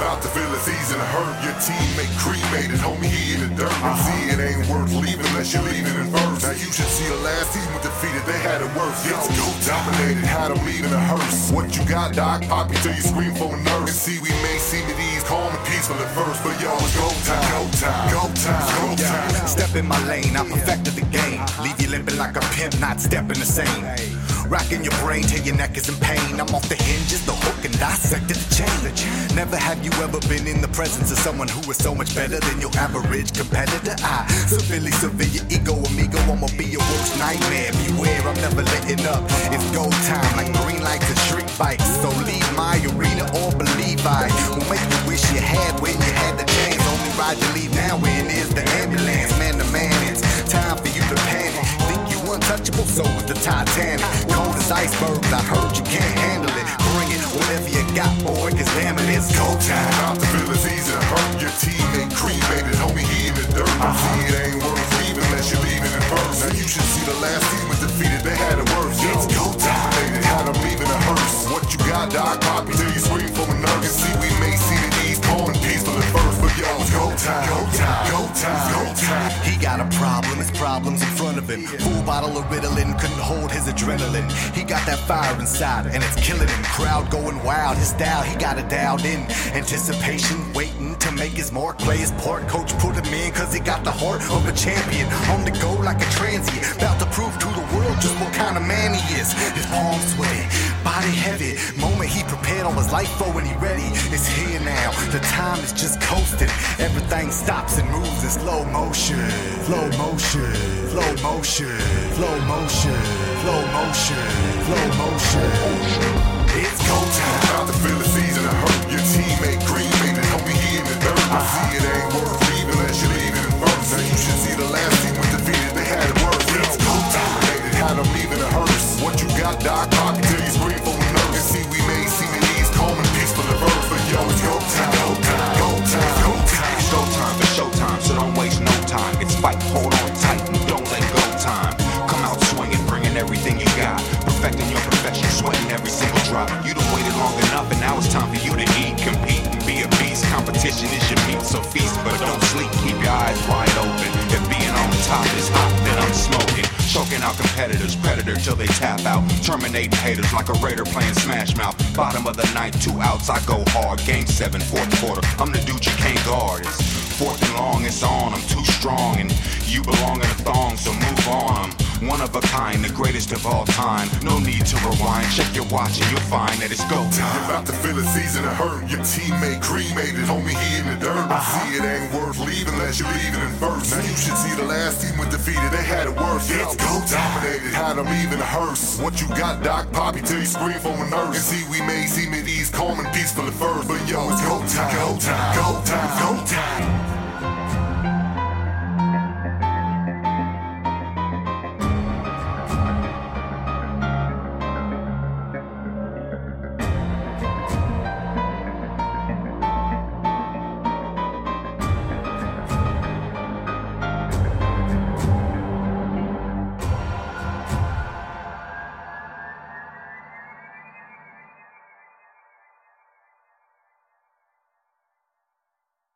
About to feel it's easy to hurt. Your teammate cremated, homie, he in the dirt. And uh-huh. see, it ain't worth leaving unless you're leaving in verse. Now you should see the last team was defeated, they had it worse. Yo, go dominated, had them leaving a hearse. What you got, Doc? Pop you till you scream for a nurse. And see, we may seem at ease, calm and peaceful at first, but yo, it's go time, go time, go time, go time. Step in my lane, I perfected the game. Leave you limping like a pimp, not stepping the same. Rocking your brain till your neck is in pain. I'm off the hinges, the hook, and dissected the chain. Never have you ever been in the presence of someone who is so much better than your average competitor. I severely severe ego, amigo. I'ma be your worst nightmare. Beware, I'm never letting up. It's go time, like green lights and street bikes. So icebergs, I heard you can't handle it. Bring it, whatever you got, boy, cause damn it, it's go time. About to feel it's easy to hurt. Your team teammate cremated, homie, he in the dirt. And see, it ain't worth leaving unless you're leaving in first. Now you should see the last team was defeated, they had it worse. It's go dominated, had them leaving a hearse. What you got, Doc? Pop you till you scream for a. And see, we may see the calm and peaceful at first, but yo, it's go time, go time, go time, go time. He got a problem, his problem's Full bottle of Ritalin couldn't hold his adrenaline. He got that fire inside, and it's killing him. Crowd going wild, his style, he got it dialed in. Anticipation, waiting to make his mark. Play his part, coach put him in, cause he got the heart of a champion. On the go like a transient, about to prove to the world just what kind of man he is. His palms sweaty, body heavy. Moment he prepared all his life for when he ready. It's here now, the time is just coasting. Everything stops and moves in slow motion. Flow motion, flow motion, flow motion, flow motion, flow motion. It's go time. About to feel the season to hurt. Your teammate cremated, homie, everything you got. Perfecting your profession, sweating every single drop. You done waited long enough, and now it's time for you to eat, compete, and be a beast. Competition is your meat, so feast, but don't sleep. Keep your eyes wide open. If being on top is hot, then I'm smoking. Choking out competitors, predator till they tap out. Terminating haters like a raider playing smash mouth. Bottom of the ninth, two outs, I go hard. Game seven, fourth quarter. I'm the dude you can't guard. It's fourth and long, it's on. I'm too strong, and you belong in a thong, so move on. I'm one of a kind, the greatest of all time. No need to rewind. Check your watch and you'll find that it's go time. About to feel the season to hurt. Your teammate cremated, homie, he in the dirt. And uh-huh. see, it ain't worth leaving unless you're leaving in first. Now you should see the last team was defeated, they had it worse. It's go dominated, had them leaving a hearse. What you got, Doc? Poppy till you scream for a nurse. And see, we may seem at ease, calm and peaceful at first, but yo, it's go time, go time, go time, go time.